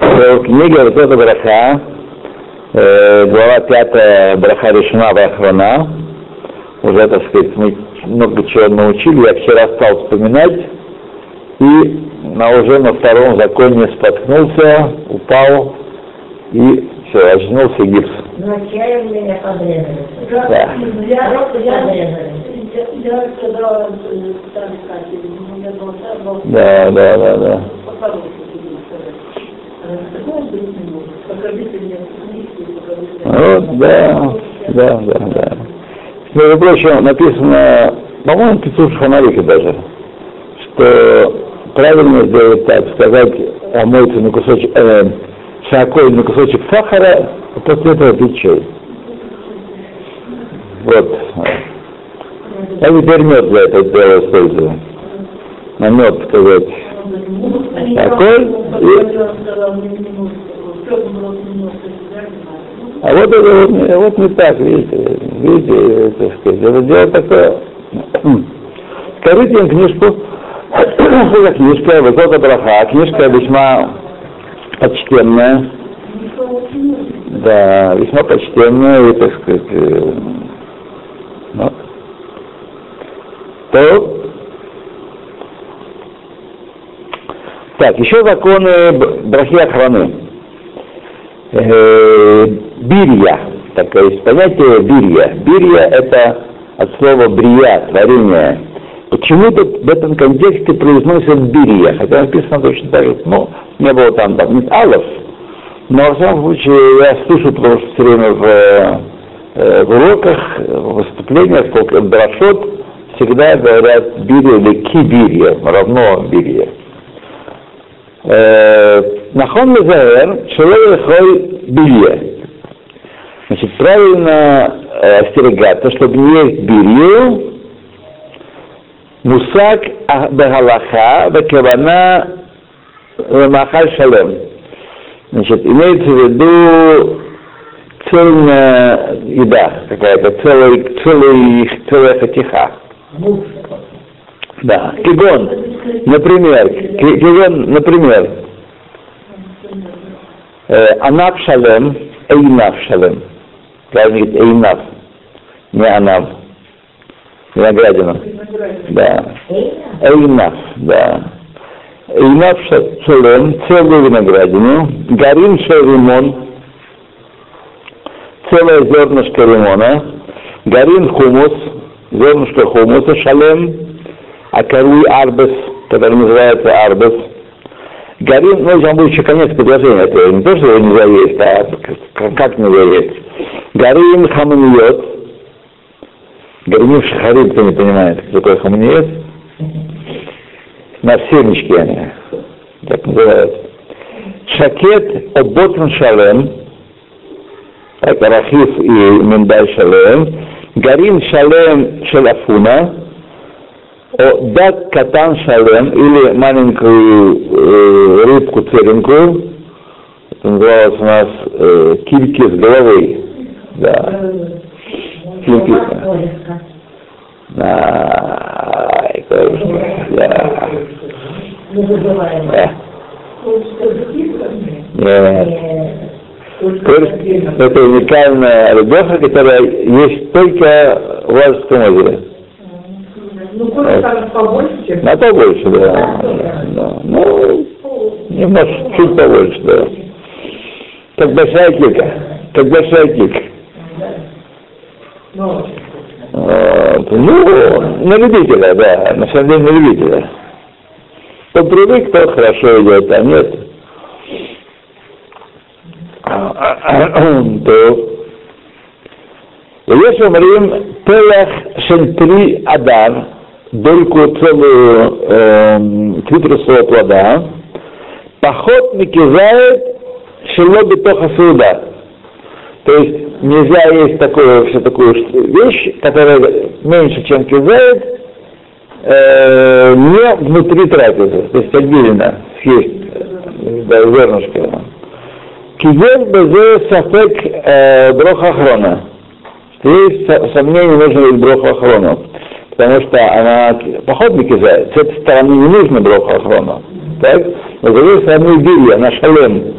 В книге Рутота Браха, э, глава 5 Браха решена Брахвана, уже, так сказать, мы много чего научили, я вчера стал вспоминать, и на уже на втором законе споткнулся, упал и все, очнулся гипс. Подрезали. Да. Да, да, да, да. Вот, да, да, да, да. Между прочим, написано, по-моему, в Пиццуш Ханарике даже, что правильно сделать так, сказать, омойте на кусочек, э, шакой на кусочек сахара, а после этого пить чай. Вот. Я теперь мед для этого дела использую. На мед сказать. Такой А вот это вот, не- вот не так, видите, видите, так сказать, это дело такое. Скажите им книжку, что за книжка, Высока Браха, книжка весьма почтенная, да, весьма почтенная и, так сказать, э, ну, то, так, еще законы Брахи Охраны. Э, бирья, такое есть понятие бирья. Бирья это от слова брия, творение. Почему-то в этом контексте произносят бирья, хотя написано точно так же, ну, не было там, там нет алов, но во всяком случае я слышу, что все время в, э, в уроках, в выступлениях, сколько дрошот, всегда говорят бирья или кибирья, равно бирья. Нахон Лазаэр, Шелой Билье. Значит, правильно э, остерегаться, чтобы не есть бирью, мусак бегалаха, бекевана махаль шалем. Значит, имеется в виду цельная еда какая-то, целый, целый, целая хатиха. Да, кигон, например, ки- кигон, например, э, анав шалем, эйнав шалем. Правильно говорить эйнав, не анав. Виноградина. Да. Эйнав, да. Эйнав ша- шалем, целую виноградину, гарим шаримон, целое зернышко лимона, гарин хумус, зернышко хумуса, шалем, а коруй арбес, который называется арбес. Гарин, ну, там будет еще конец предложения, это не то, что его нельзя есть, а как, нельзя есть. Гарин хаманиот, гарин шахарим, кто не понимает, что такое хаманиот, на семечки они, так называют. Шакет оботн шалем, так, арахис и миндай шалем, гарин шалем шелафуна, дат катан шалем или маленькую э, рыбку целенькую, это называлось у нас э, кильки с головой, да, кильки, да. Не забываем. Да. Нет. Корж – это уникальная рыбеха, которая есть только в том озере. Ну, кое там побольше, На побольше, да. да. Ну, немножко, чуть побольше, да. Как большая килька. Как большая килька. ну, Вот. Ну, на любителя, да, на самом деле на любителя. Кто привык, то хорошо идет, а нет. То ויש אומרים פלח של פרי אדר, דולקו целую э, цитрусового плода, поход микизает шело битоха суда. То есть нельзя есть такую, все такую ш- вещь, которая меньше, чем кизает, э, не внутри трапезы, то есть отдельно съесть э, да, зернышко. Кизет безе сафек броха хрона. Есть со- сомнение, нужно ли броху охрону, потому что она поход кизает, с этой стороны не нужно броху охрону. Так? Но с другой стороны, бирья, на шалем.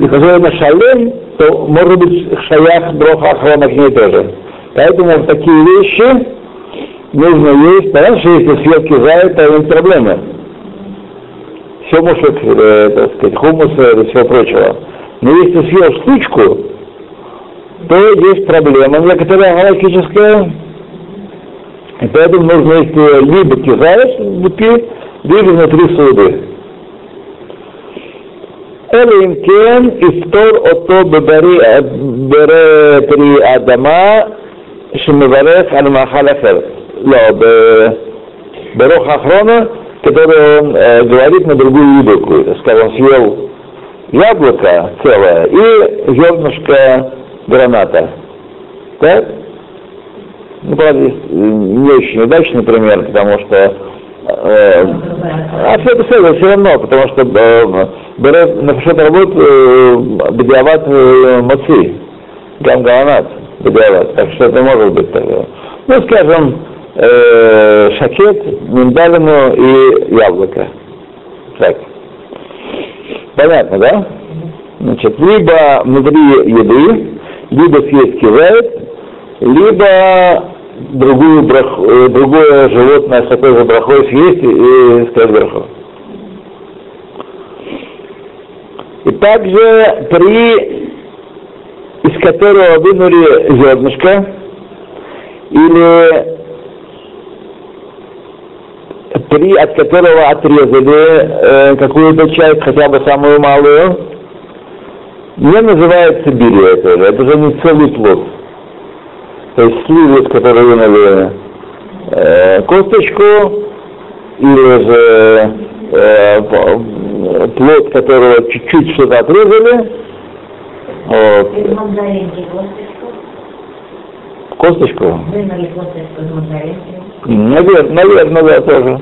И когда на шалем, то может быть шаях броха охрана к ней тоже. Поэтому такие вещи нужно есть. Понятно, что если съел кизай, то нет проблемы Все может, э, так сказать, хумуса и всего прочего. Но если съел штучку, то есть проблема некоторая галактическая. И поэтому нужно есть либо кизаешь в бутыль, либо внутри суды. אלא אם כן יפתור אותו בברי פרי אדמה שמברך על מאכל אחר. לא, ברוח האחרונה, который он э, говорит на другую еду какую-то. Скажем, съел яблоко целое и зернышко граната. Так? Ну, правда, не очень удачный пример, потому что э, а все это все, все равно, потому что э, берет на что-то работу э, бедиават э, мацы, гам галанат, бедиават, так что это может быть такое. Ну, скажем, э, шакет, миндалину и яблоко. Так. Понятно, да? Значит, либо внутри еды, либо съесть кивает, либо другую брах, э, другое животное с такой же брахой съесть и сказать браху. И также при, из которого вынули зернышко, или при, от которого отрезали э, какую-то часть, хотя бы самую малую, не называется бирия тоже, это же не целый плод. То есть сливы, с которой вынули э, косточку, или же э, плод, которого чуть-чуть что-то отрезали, вот. Из косточку, Вынули косточку из мандаринки. Наверное, наверное, да, тоже.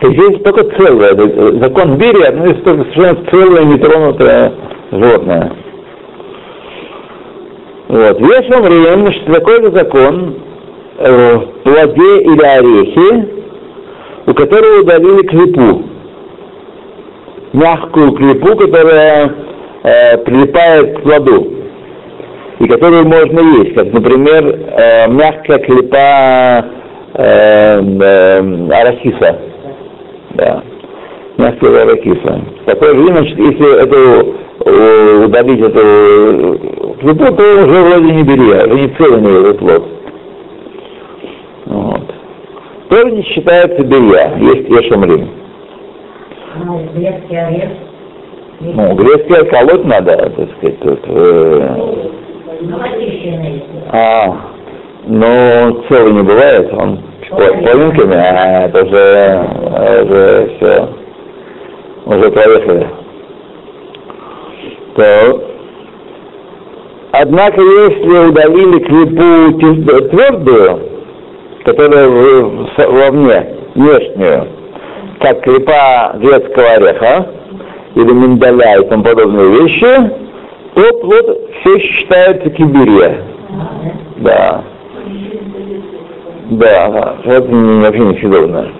То есть здесь только целое, закон Бири, одно из только совершенно целое, нетронутое животное. Вот. Вешом время, что такой же закон э, плоде или орехе, у которого удалили клепу. Мягкую клепу, которая э, прилипает к плоду. И которую можно есть, как, например, э, мягкая клепа э, э, арахиса. Да. Мягкая арахиса. Такое же, значит, если эту удалить эту клепу, то уже вроде не бери, уже не целый этот плод. Вот. Тоже не считается белья, есть ешамрим. Ну, грецкий орех. Ну, грецкий колоть надо, так сказать, тут. э. А, ну, целый не бывает, он по- половинками, а это уже, уже все, уже проехали. То, однако, если удалили тверд- твердую, которая в- вовне, внешнюю, как клепа грецкого ореха, или миндаля и тому подобные вещи, то плод все считается кибирия. Да. Да. Это вообще несъедобно.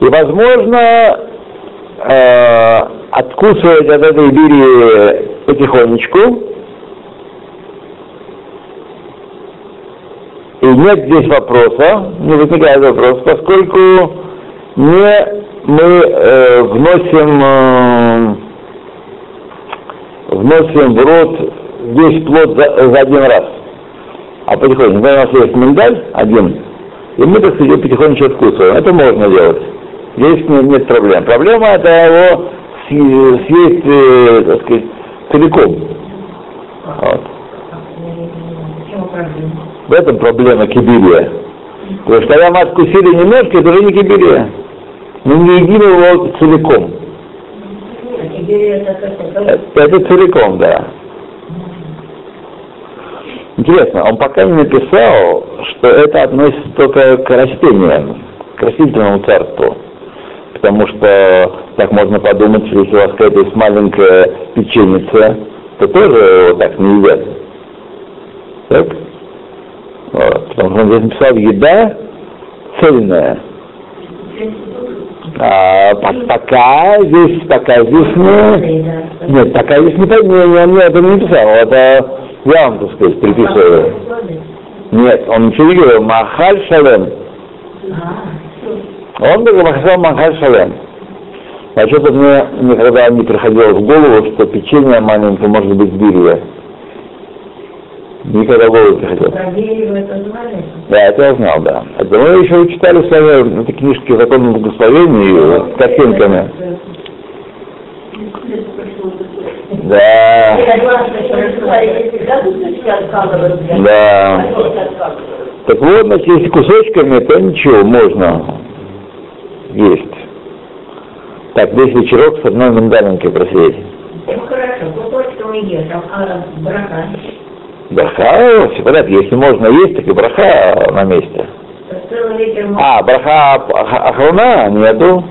И возможно э, откусывать от этой бири потихонечку. И нет здесь вопроса, не возникает вопрос, поскольку не мы э, вносим э, вносим в рот весь плод за, за один раз, а потихоньку. Например, у нас есть миндаль один, и мы, так сказать, потихонечку откусываем. Это можно делать. Здесь нет, нет проблем. Проблема это его съ- съесть, э, так сказать, целиком. Вот. В этом проблема кибирия. Потому что когда мы откусили немножко, это уже не кибирия. Мы не едим его целиком. Теперь это как-то Это, целиком, да. Интересно, он пока не написал, что это относится только к растениям, к растительному царству. Потому что так можно подумать, что если у вас какая-то есть маленькая печеница, то тоже его так не едят. Так? Вот. Потому что он здесь написал еда цельное. А, по- пока здесь, пока здесь не... Нет, пока здесь не, не, не, не, это не написал, это я вам, так сказать, приписываю. Нет, он ничего не говорил, Махаль Шалем. Он только написал Махаль Шалем. А что-то мне никогда не приходило в голову, что печенье маленькое может быть бирья. Не знали? Да, это я знал, да. Это мы еще читали с вами эти книжки «Закон благословения» с картинками. Да, да. Так вот, значит, если кусочками, то ничего, можно есть. Так, весь вечерок с одной миндалинкой просидеть. Ну хорошо, кусочком ешь, а а браха? Все понятно, если можно есть, так и браха на месте. А, браха ах- охрана нету.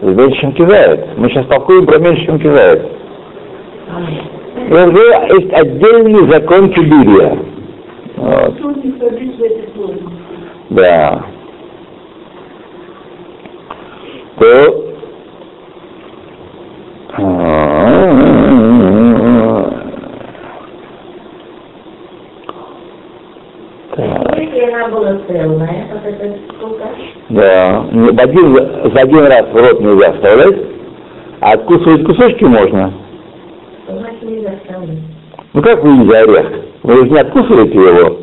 Меньше, чем кидает. Мы сейчас толкуем про меньше, чем кидает. Уже есть отдельный закон Кибирия. Вот. Да. То Так, Если она была целая, вот эта штука, Да. В один, за один раз в рот нельзя вставлять, а откусывать кусочки можно. Ну как вы едите орех? Вы же не откусываете его,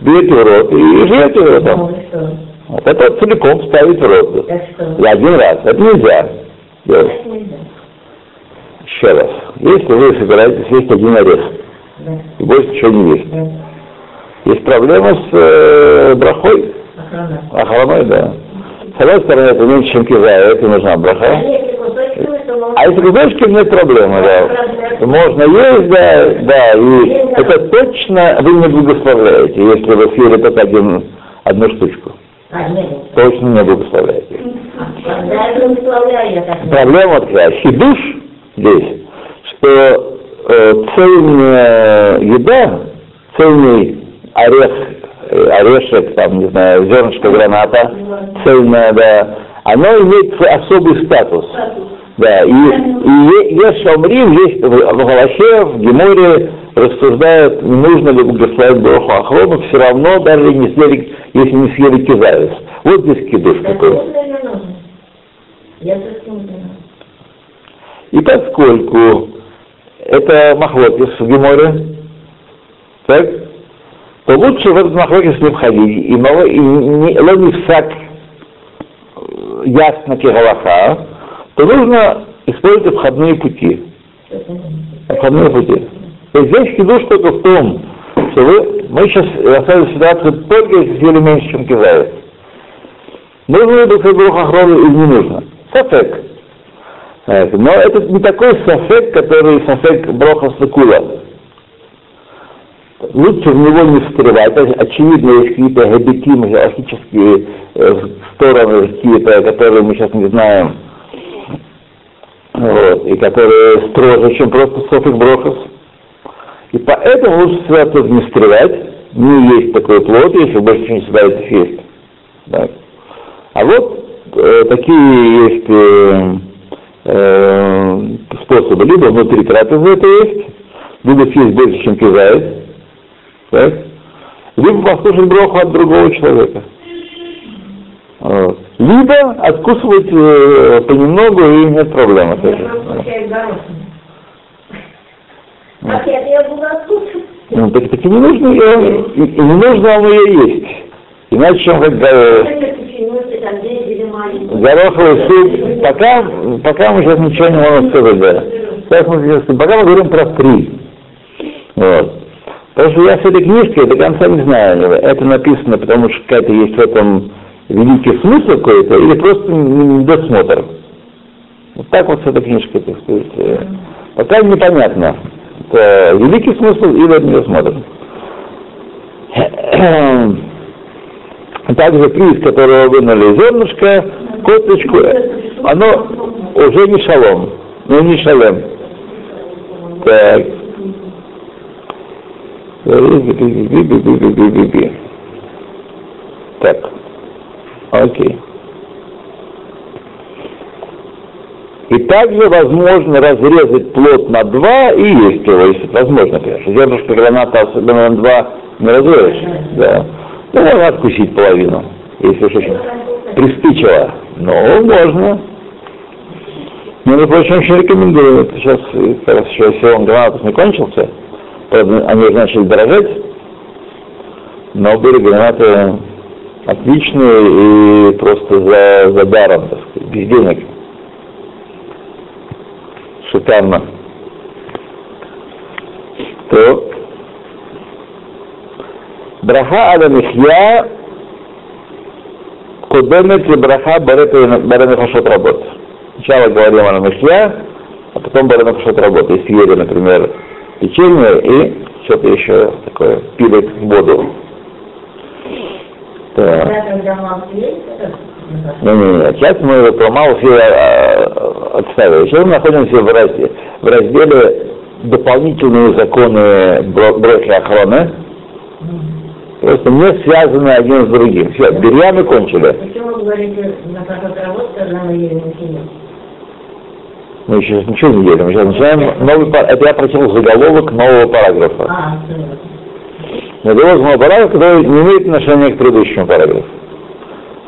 берете в рот и жуете его там. и? Вот это вот целиком ставить в рот. За один раз. Это нельзя. делать. Еще раз. Если вы собираетесь есть один орех и больше ничего не есть, есть проблема с э, брахой, Охрана. охраной, да. С одной стороны, это меньше, чем кизая, это нужна А браха. А если кусочки, нет проблемы, да. Можно есть, да, да, и это точно вы не благословляете, если вы съели только один, одну штучку. А. Точно не благословляете. Проблема такая, хидуш здесь, что э, цельная еда, цельный орех, орешек, там, не знаю, зернышко граната, цельная, да, оно имеет особый статус. Да, и, и е- ешь шамрим есть в, в Галахе, в Геморе рассуждают, нужно ли благословить Броху Ахрону, все равно, даже не съели, если не съели кизавис. Вот здесь кидуш знаю. И поскольку это махлокис в Геморе, так, лучше в этот махлокис не входить. И, мало- и не, лони всак э, ясно кигалаха, то нужно использовать обходные пути. Не. Обходные пути. То есть здесь хидуш только в том, что вы, мы сейчас оставили ситуацию только если съели меньше, чем кизает. Нужно ли быть Охрону или не нужно? Сафек. Но это не такой сафек, который сафек броха сакула. Лучше в него не встревать. Есть, Очевидно, есть какие-то габитимы, логические э, стороны какие-то, которые мы сейчас не знаем. Вот, и которые строже, чем просто софик брохас. И поэтому лучше всегда тут не встревать, не есть такой плод, если больше не собираетесь есть. Да. А вот э, такие есть э, э, способы. Либо внутри трапезы это есть, либо съесть больше, чем кизает, так? либо послушать броху от другого человека. Вот. Либо откусывать э, понемногу и нет проблем. от Я этого. я буду откушать. Ну, так, так и не нужно ее, и, и не нужно вам ее есть. Иначе чем как гороховый суп, пока, пока мы сейчас ничего не можем сказать, да. Сейчас мы, пока мы говорим про три. Вот. Потому что я с этой книжкой до конца не знаю, это написано, потому что какая-то есть в этом великий смысл какой-то, или просто недосмотр. Вот так вот с этой книжкой, так сказать. э, Пока непонятно, это великий смысл или это недосмотр. Также приз, которого вынули зернышко, косточку, оно уже не шалом, ну не шалем. Так. Так. Окей. И также возможно разрезать плод на два и есть его, если возможно, конечно. Зернышко граната особенно на два не разрежешь. Да. Ну, можно откусить половину, если уж очень приспичило. Но можно. Между прочим, очень рекомендую. Сейчас э, как раз еще сезон гранатов не кончился. Они уже начали дорожать. Но были гранаты отличные и просто за, за даром, так сказать, без денег. Шикарно. То браха ада михья кудемет и браха барена фашот работ. Сначала говорим о михья, а потом барена фашот работ. Если ели, например, печенье и что-то еще такое, пили воду. Так. Не, не, не. Сейчас мы его про Малфи отставили. Сейчас мы находимся в разделе, в разделе дополнительные законы брохи охраны, просто не связаны один с другим. Все, белья мы кончили. Почему вы говорите, на работы, когда мы едем на? Мы еще ничего не делим. Мы сейчас начинаем новый пар... Это я прочел заголовок нового параграфа. Заголовок нового параграфа, который не имеет отношения к предыдущему параграфу.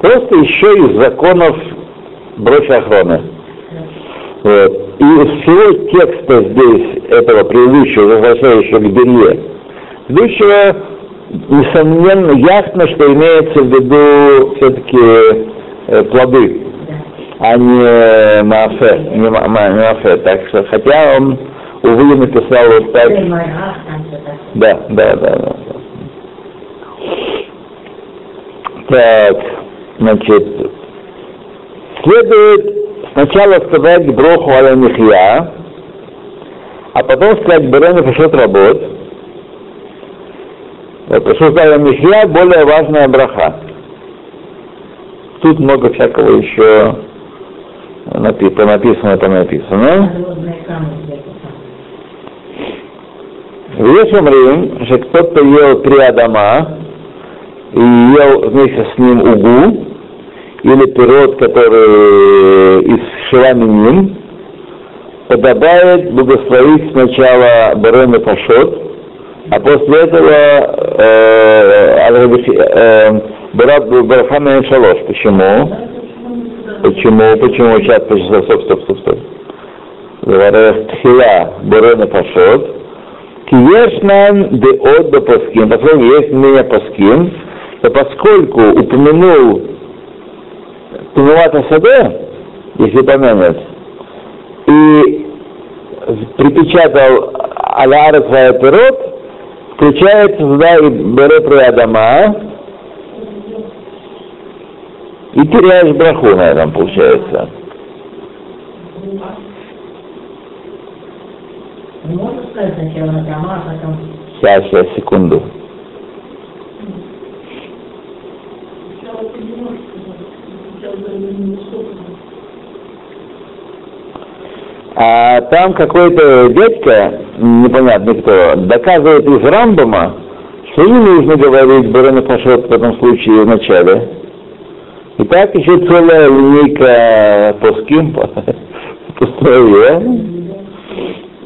Просто еще из законов броши охраны. Вот. И из всего текста здесь, этого предыдущего, возвращающего к белье, предыдущего, несомненно, ясно, что имеется в виду все-таки э, плоды, а не мафе, не, ма- не мафе. Так что, хотя он, увы, написал вот так. Да, да, да, да. Так, значит, следует сначала сказать броху аля михья, а потом сказать берену фашот работ. Фашот аля михья более важная браха. Тут много всякого еще напи- написано, написано. Где-то там. Есть умрим, что кто-то ел три адама и ел вместе с ним угу, или пирот, который из шеламинин, подобает благословить сначала Барен и Пашот, а после этого э, э, Барахам Шалош. Почему? Почему? Почему? Сейчас? Стоп, стоп, стоп, стоп. Тхила Барен и Пашот. Киешнан де от до паским, поскольку есть мнение паским, то поскольку упомянул Тумувата Саде, если помянет, и припечатал Аляры своя пирот, включается туда и бере при Адама, и теряешь браху на этом, получается. А. Сейчас, сейчас, секунду. А там какой-то дядька, непонятно кто, доказывает из Рамбама, что не нужно говорить Барана Пашот в этом случае в начале. И так еще целая линейка поским построила.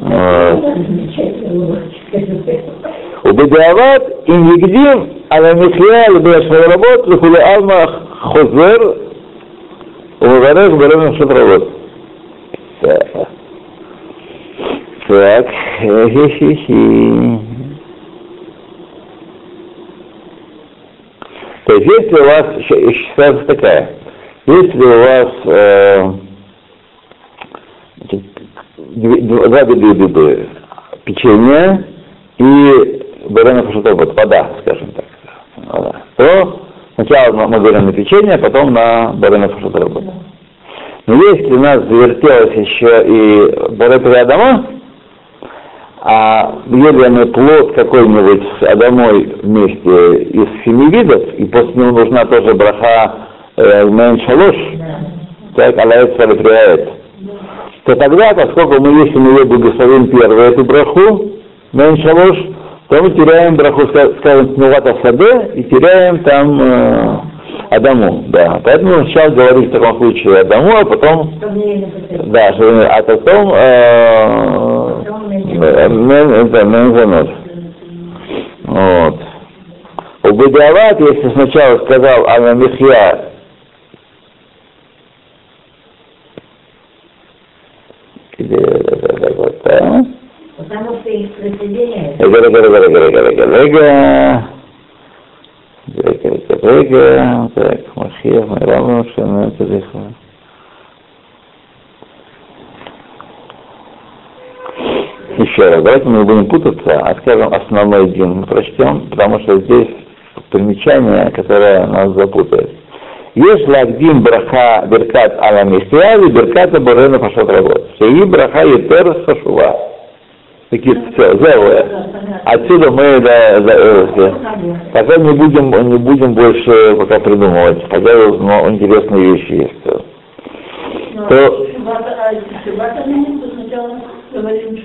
Вот. ובדיעבד, אם הקדים על המחיה לבאר רבות, וכולי עלמא חוזר ומברך ברב נפשות רבות. Так, хи-хи-хи. То есть, если у вас, ситуация такая, если у вас э, два вида еды, печенье и баранов вот вода, скажем так, вода, то сначала мы- берем на печенье, а потом на баранов работу. Но если у нас завертелось еще и баре дома, а ели мы плод какой-нибудь с Адамой вместе из семи видов, и после него нужна тоже браха э, Мэн Шалош, так, Алаэт Сарифриаэт, то тогда, поскольку мы, если мы ее благословим первую эту браху, Мэн Шалош, то мы теряем браху, ска- скажем, Тнувата Саде, и теряем там э, Адаму, да. Поэтому сначала говорить в таком случае Адаму, а потом, да, а потом, э, Потом не- э, мен- да, мензанот. Вот. У Бедиават, если сначала сказал Анамихья, это да? Потому что их присоединяют. Рега, рега, рега, рега. Так, Машиях, Майрам, Шана, Тадыха. Еще раз, давайте мы не будем путаться, а скажем основной день мы прочтем, потому что здесь примечание, которое нас запутает. Есть лагдим браха беркат ала мисяви, берката борена пашот работ. Шеи браха етер хашува. Такие, все, зелое. Отсюда мы да, да, э, пока не будем, не будем больше пока придумывать, хотя ну, интересные вещи есть. Ну, То- Не говорим не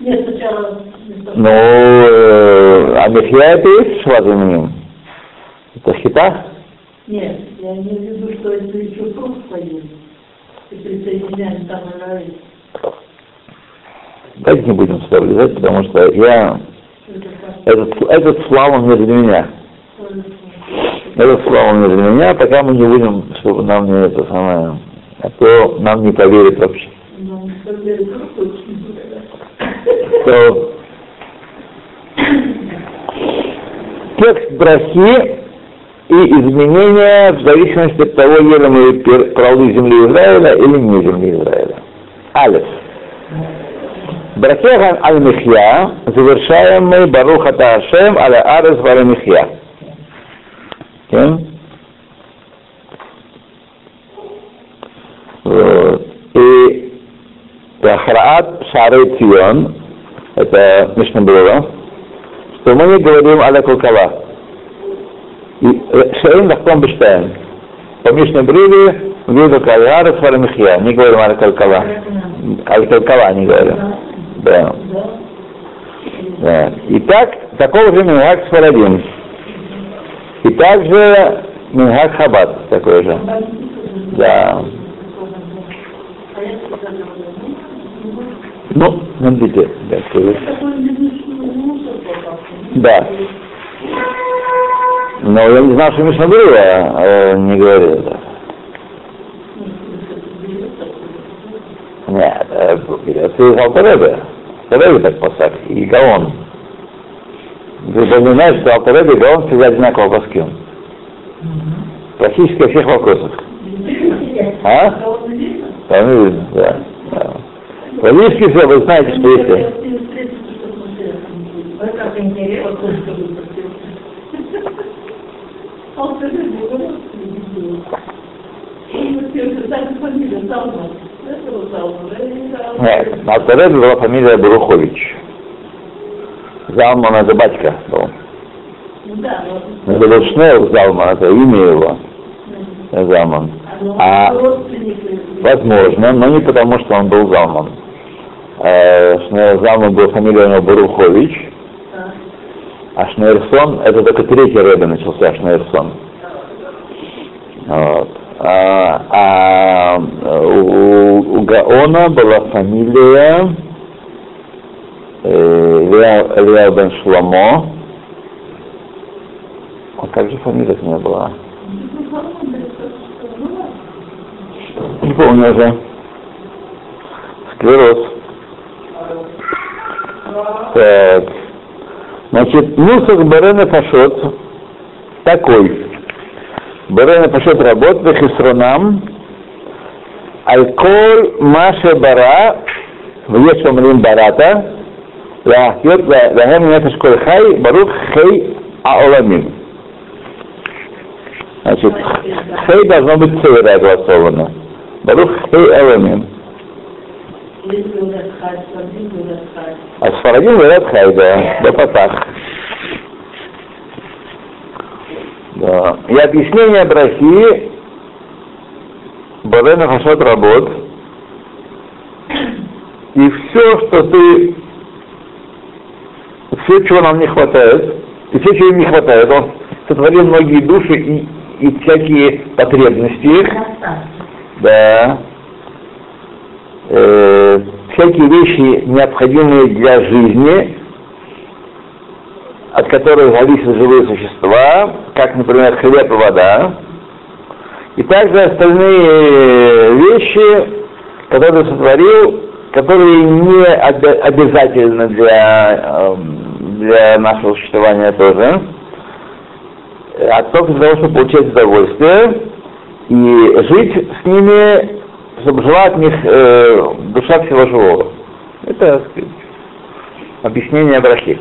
Нет, сначала... Ну, это есть шватаменем? Это хита? Нет, я имею в виду, что это еще круг поет. И присоединяем там и. Давайте не будем сюда влезать, потому что я этот, этот слава не для меня. Этот слава не для меня, пока мы не будем, чтобы нам не это самое, а то нам не поверят вообще. То текст брахи и изменения в зависимости от того, ели мы плоды земли Израиля или не земли Израиля. Алиф. Брахехан аль-Михья, мы Барух Ата Ашем аля Арес Михья. Окей? Вот. И Ахраат Шары Цион, это Мишнабура, что мы не говорим аля э, Шаин Лахтом Бештайн. По Мишнабуре мы говорим аля Арес Вара Михья, не говорим аля Кулкала. Аля Кулкала не говорим. Да. Да. Итак, такого же Мингак Сфарадим. И также Мингак Хабад такой же. Да. Ну, смотрите, да. Да. Но я не знал, что Мишнабура э, не говорил это. Нет, э, берется из Алтаребе. Алтаребе так посак, и Гаон. Вы должны знать, что Алтаребе и Гаон всегда одинаково паским. Практически во всех вопросах. А? Там видно, да. Практически все, вы знаете, что интересно. Нет, на Алтаребе была фамилия Барухович. Залман это батька был. Да, Это был Шнейл Залман, это имя его. Залман. А возможно, но не потому, что он был Залман. Шнейл Залман был фамилия у него Барухович, а Шнейрсон, это только третий рэбе начался Шнейрсон. Вот. А, а у, у Гаона была фамилия э, Илья бен Шламо. А как же фамилия у меня была? Не помню уже. Склероз. Так. Значит, Нусах Берена Пашот такой. Берена Пашот работ Хисронам Альколь Маше Бара в Ешамрим Барата Лахьот Лахем Нефеш Коль Хай Барух Хей Аоламин. Значит, Хей должно быть цейра огласовано. Барух Хей Аоламин. А хай, да, до патах. Да. И объяснение брахи Барена Хашат работ. И все, что ты, все, чего нам не хватает, и все, чего им не хватает, он сотворил многие души и, и всякие потребности их, да, э, всякие вещи, необходимые для жизни, от которых зависят живые существа, как, например, хлеб и вода, и также остальные вещи, которые сотворил, которые не обязательны для, эм, для нашего существования тоже, а только для того, чтобы получать удовольствие и жить с ними, чтобы жила от них э, душа всего живого. Это сказать, объяснение брахи.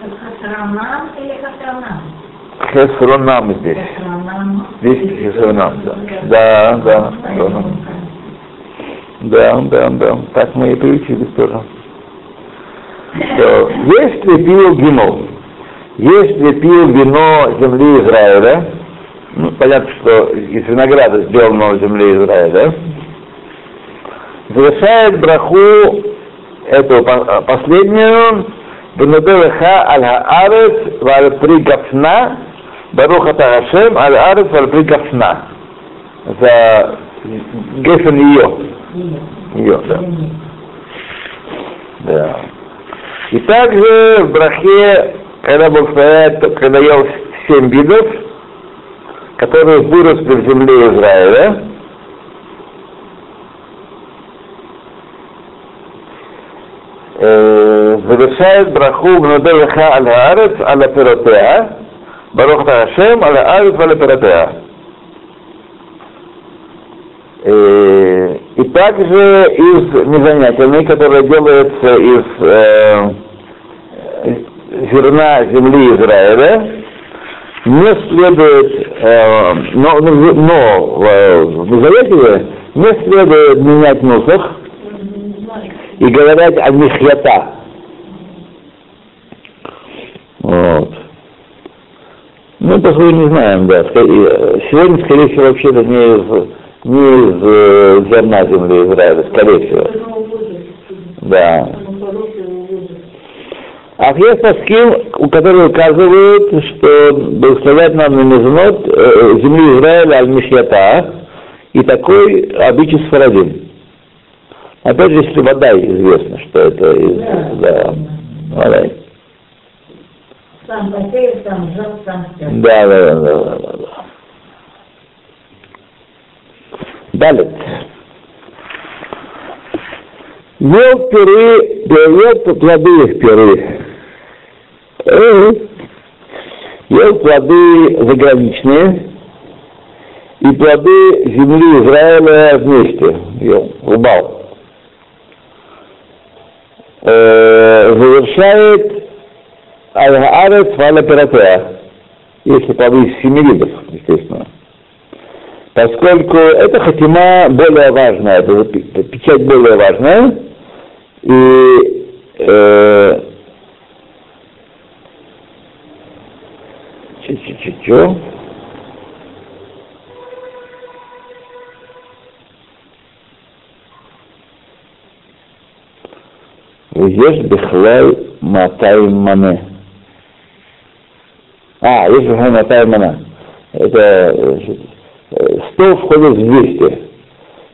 Хасранам или хасранам? Хесронам здесь. Здесь Хесронам, да. Да, да, да. Да, да, да. Так мы и приучились тоже. Что, если пил вино, если пил вино земли Израиля, ну, понятно, что из винограда, сделанного в земле Израиля, завершает браху эту а, последнюю Бенедеха аль-Аарец валь-При Гафна Баруха Тагашем аль-Аарец валь-При Гафна за Гефен ее. Ее, да. Да. И также в брахе, когда Бог когда ел семь видов, которые выросли в земле Израиля, завершает браху Мнодевиха аль Хаарец аля пиротеа, Барух Хашем аля Арец аля пиротеа. И также из незанятельной, которая делается из э, зерна земли Израиля, не следует, э, но, но в Мизавете не следует менять нусах и говорить о михьята. Вот. Ну, поскольку не знаем, да. Сегодня, скорее всего, вообще-то не из, не из э, зерна земли Израиля, скорее всего. Да. А есть паским, у которых указывают, что благословлять нам на мезонот э, земли Израиля аль-Мишьята, и такой обычай Сфарадим. Опять же, если вода известно, что это из... Да. да. Сам посеял, сам жал, сам все. Да, да, да, да, да, да. Далее. Ел пиры, берет плоды их пиры. Ел плоды заграничные и плоды земли Израиля вместе. Ел, рубал. Э, завершает Аль-Арец Валя если плоды из семи видов, естественно. Поскольку это хатима более важная, это печать более важная, и э, Че-че-че-че. Везеш бихлай матай мане. А, есть бихлай матай мане. Это э, сто входит в 200.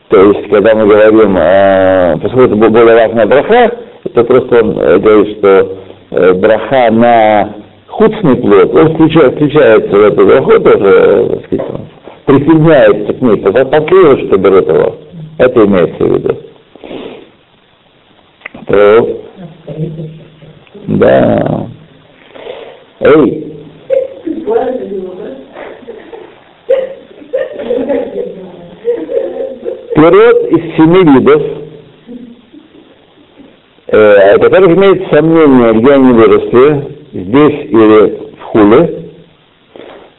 То есть, когда мы говорим, э, поскольку это была разная браха, это просто он э, говорит, что э, браха на худсный плод, он включает, включается в эту тоже, так сказать, присоединяется к ней, последовательно, что берет его. Это имеется в виду. То, да. Эй. Пирот из семи видов, э, которых имеет сомнение, где они выросли, здесь или в хуле,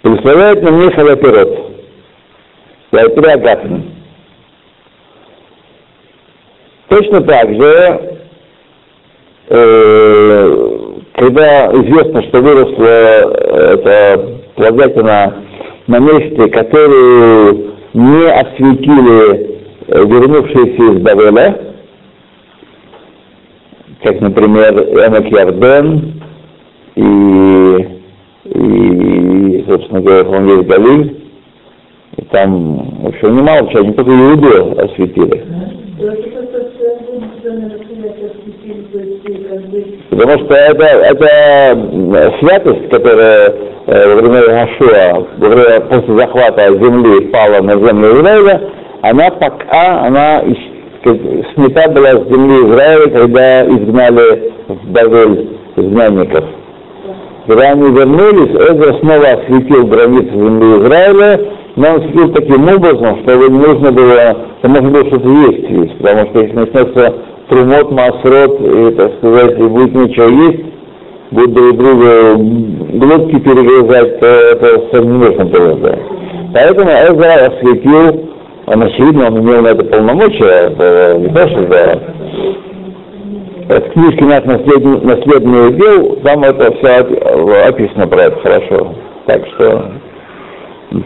представляет мне халапирот. Я переагатный. Точно так же Э, когда известно, что выросла эта плодятина на месте, который не осветили э, вернувшиеся из Бавеля, как, например, Эмек Ярден и, и, собственно говоря, он есть Галиль. И там, общем, немало чего, не только Иуду осветили. Потому что это, это святость, которая э, во время Гашуа, во время, после захвата земли пала на землю Израиля, она пока, она снята была с земли Израиля, когда изгнали в Бавель изгнанников. Когда они вернулись, Эзра снова осветил границы земли Израиля, но он осветил таким образом, что не нужно было, что можно было что-то есть есть, потому что если начнется трумот, масрот, и, так сказать, и будет нечего есть, будут друг друга глотки перегрызать, то это не нужно было, да. Поэтому Эзра осветил, он очевидно, он имел на это полномочия, это не то, что да, в книжке наш наследный, наследный удел, там это все описано про это хорошо. Так что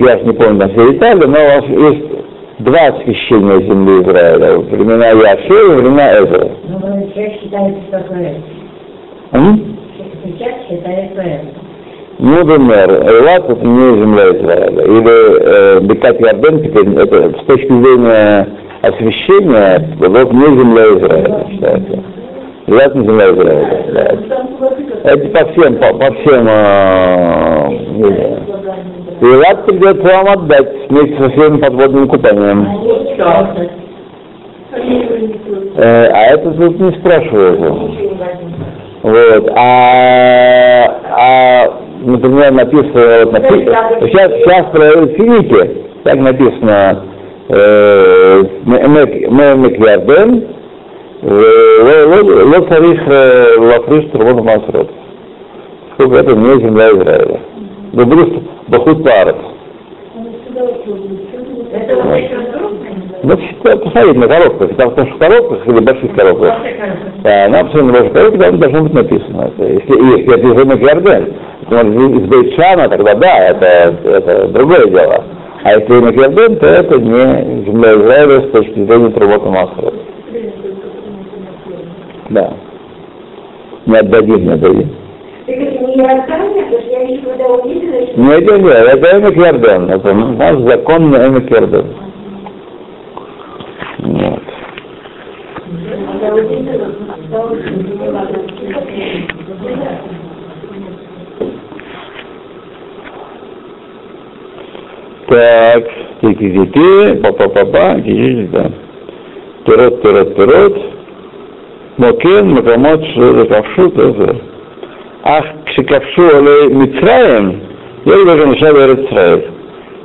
я же не помню на все детали, но у вас есть два освящения земли Израиля, времена Яши и времена Эзера. Ну, сейчас считается такое. Сейчас считается это. Ну, например, Элат это не земля Израиля. Или э, Бекат Ярден теперь, это с точки зрения освящения, вот не земля Израиля считается. Не земля Израиля. Да. Это по всем, по, по всем э, Элат придется вам отдать вместе со всеми подводными купаниями. Э, а это тут не спрашивают. Вот. А, а например, написано, вот, написано сейчас, сейчас про финики, так написано, Мемек Ярден, Ло царих лафриш турбон масрот. Сколько это не земля Израиля. Да будут бахут парат. Ну, посмотрите на коробках, там в коробках или больших коробках. Да, на абсолютно больших коробках там должно быть написано. Если, если это из Рынок Ярден, то из Бейчана, тогда да, это, это другое дело. А если Рынок Ярден, то это не земля Израиля с точки зрения Трубота Масрот. Да. Не отдадим, не отдадим. Не. Нет, нет, нет, это Эмек Ярден, это наш законный Эмек Ярден. Вот. Я увидела, осталось, Так, тики-тики, па-па-па-па, тики да. Пирот, пирот, пирот. Мокен, Макамот, Ковшу, тоже. Ах, Кшиковшу, але Мицраем, я даже начал Израиль.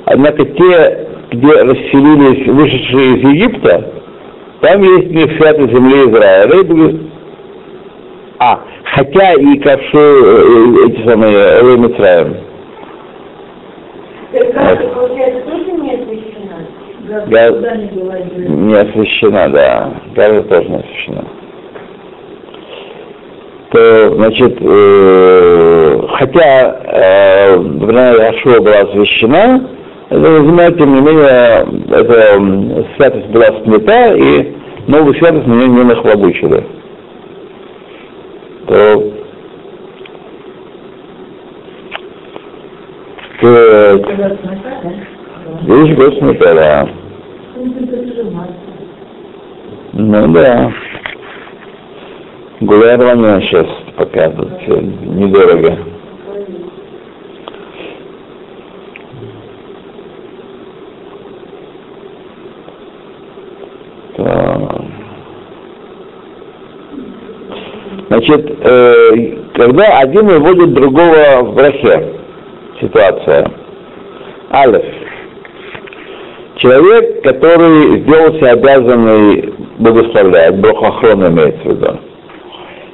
Однако те, где расселились вышедшие из Египта, там есть не святой земли Израиля. И были- А, хотя и ковшу эти самые Элей. Кажется, получается, тоже не была Израиль? Не освящена, да. Газа тоже не освящена. То, значит, э, хотя э, Яшуа была освящена, земля, тем не менее, эта святость была снята, и новую святость на нее не нахлобучили. То так, видишь, год снята, да. Ну да. Гуляй рваня сейчас пока тут всё недорого. Значит, э, когда один выводит другого в брахе, ситуация. Алиф. Человек, который сделался обязанный благословлять, Брохохрон имеется в виду.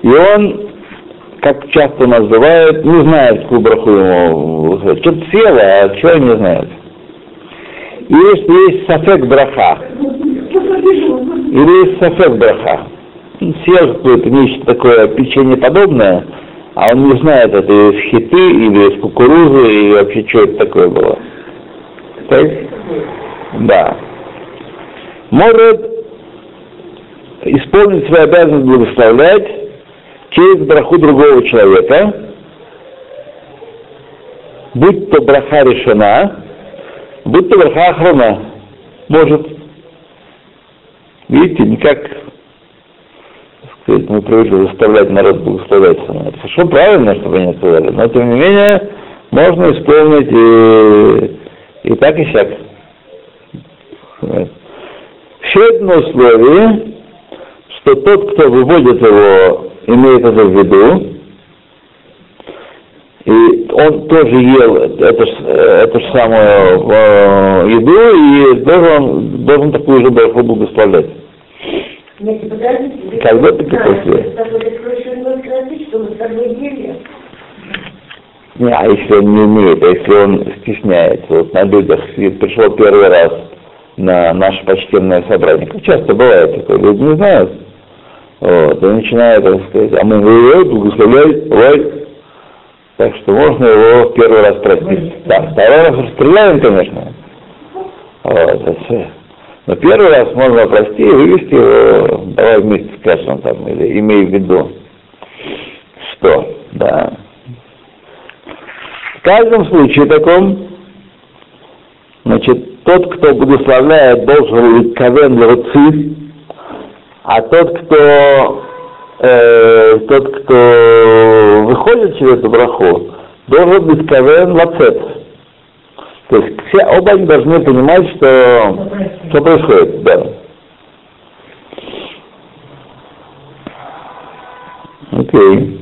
И он, как часто у нас бывает, не знает, какую браху ему. Что-то съел, а чего не знает. И если есть сафек браха, или есть сафек браха, съел какое-то нечто такое печенье подобное, а он не знает, это из хиты или из кукурузы, и вообще, что это такое было. Так? Да. Может исполнить свою обязанность благословлять, через браху другого человека, будь то браха решена, будь то браха охрана. Может. Видите, никак мы привыкли заставлять народ благословлять. Это совершенно правильно, чтобы они сказали. Но тем не менее, можно исполнить и, и так, и сяк. Еще одно условие, что тот, кто выводит его, имеет это в виду, и он тоже ел эту, эту же самую э, еду и должен, должен такую же браху благословлять. Когда ты какой Не, а если он не умеет, а если он стесняется, вот на людях пришел первый раз на наше почтенное собрание, как часто бывает такое, люди не знают, вот, и начинают, так сказать, а мы говорим, благословляй, давай, так что можно его первый раз простить. Да, второй раз расстреляем, конечно. Вот, но первый раз можно простить и вывести его, давай вместе скажем там, или имей в виду, что, да. В каждом случае таком, значит, тот, кто благословляет, должен быть кавен лоци, а тот, кто э, тот, кто выходит через эту браху, должен быть кавен лацет. То есть все оба они должны понимать, что, что происходит, да. Окей.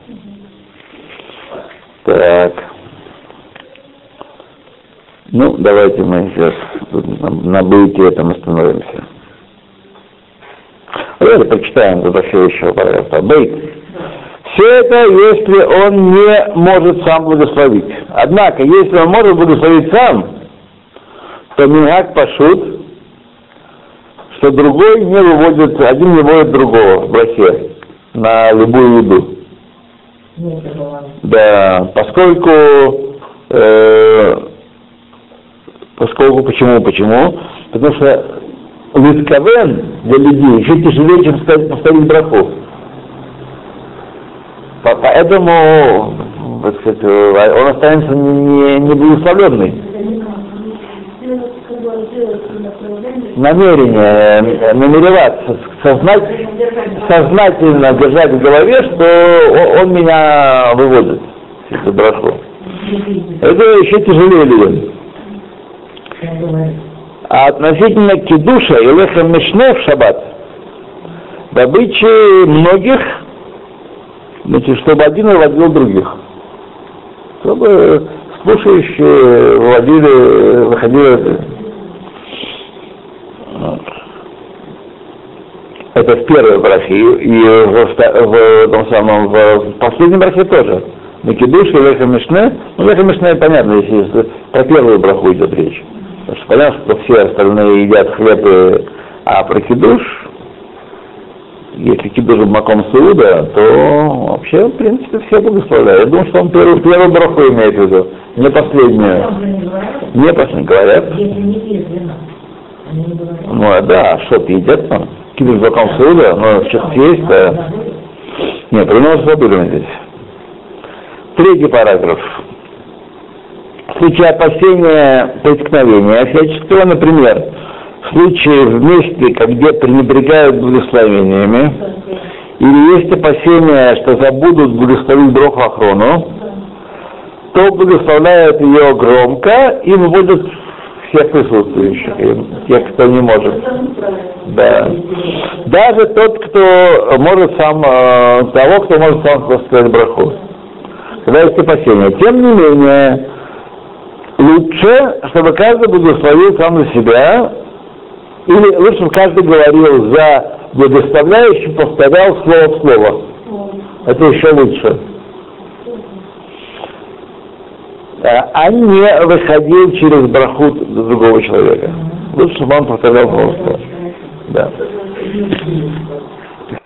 Так. Ну, давайте мы сейчас на, бейте этом остановимся. Давайте прочитаем до следующего параграфа. Бейт. Все это, если он не может сам благословить. Однако, если он может благословить сам, то Мингак пошут, что другой не выводит, один не выводит другого в брахе на любую еду. Да, поскольку, э, поскольку, почему, почему? Потому что Литковен для людей еще тяжелее, чем поставить браху. Поэтому, так сказать, он останется не, не благословленный. Намерение, намереваться, сознать, сознательно держать в голове, что он меня выводит, эту браху. Это еще тяжелее людям. А относительно кидуша и леха мишне в шаббат, добычи многих Значит, чтобы один выводил других. Чтобы слушающие выводили, выходили. Это в первой брахе, и в, в, в том самом, в последнем брахе тоже. На кидуше, леха мишне, ну леха мишне понятно, если про первую браху идет речь. Потому что понятно, что все остальные едят хлеб, а про кидуш если кидуш маком сауда, то вообще, в принципе, все благословляют. Я думаю, что он первую, первую браху имеет в виду, не последнюю. Не последнюю, говорят. Ну, а да, что едят там? Кидуш маком сауда, но сейчас есть, да. Нет, него забыли здесь. Третий параграф. В случае опасения преткновения всяческого, например, в случае в месте, где пренебрегают благословениями, или есть опасения, что забудут благословить Броху Ахрону, то благословляют ее громко и выводят всех присутствующих, тех, кто не может. Да. Даже тот, кто может сам, э, того, кто может сам сказать браху. Когда есть опасения. Тем не менее, лучше, чтобы каждый благословил сам за себя, Или лучше, чтобы каждый говорил за благословляющим, повторял слово в слово. Это еще лучше. А а не выходил через брахут другого человека. Лучше, чтобы он повторял слово. Да.